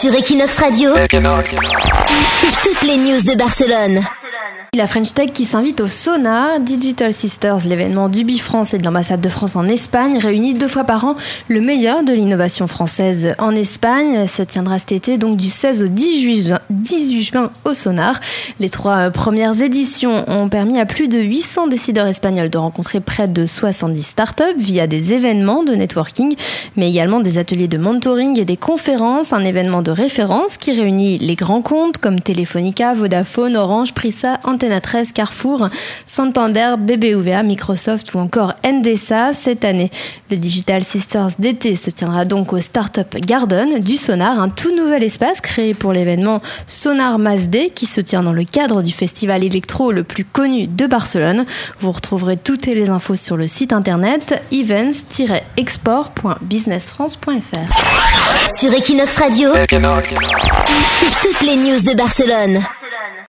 Sur Equinox Radio, c'est toutes les news de Barcelone. La French Tech qui s'invite au Sona, Digital Sisters, l'événement du Bifrance et de l'ambassade de France en Espagne, réunit deux fois par an le meilleur de l'innovation française en Espagne. Elle se tiendra cet été, donc du 16 au 18 juin, 18 juin au Sonar. Les trois premières éditions ont permis à plus de 800 décideurs espagnols de rencontrer près de 70 startups via des événements de networking, mais également des ateliers de mentoring et des conférences, un événement de référence qui réunit les grands comptes comme Telefonica, Vodafone, Orange, Prisa, Antena 13, Carrefour, Santander, BBVA, Microsoft ou encore NDSA cette année. Le Digital Sisters d'été se tiendra donc au Startup Garden du Sonar, un tout nouvel espace créé pour l'événement Sonar Masday qui se tient dans le cadre du festival électro le plus connu de Barcelone. Vous retrouverez toutes les infos sur le site internet events-export.businessfrance.fr. Sur Equinox Radio, c'est toutes les news de Barcelone.